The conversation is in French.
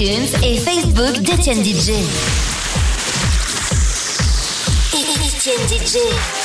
iTunes et Facebook d'Etienne DJ. Etienne DJ.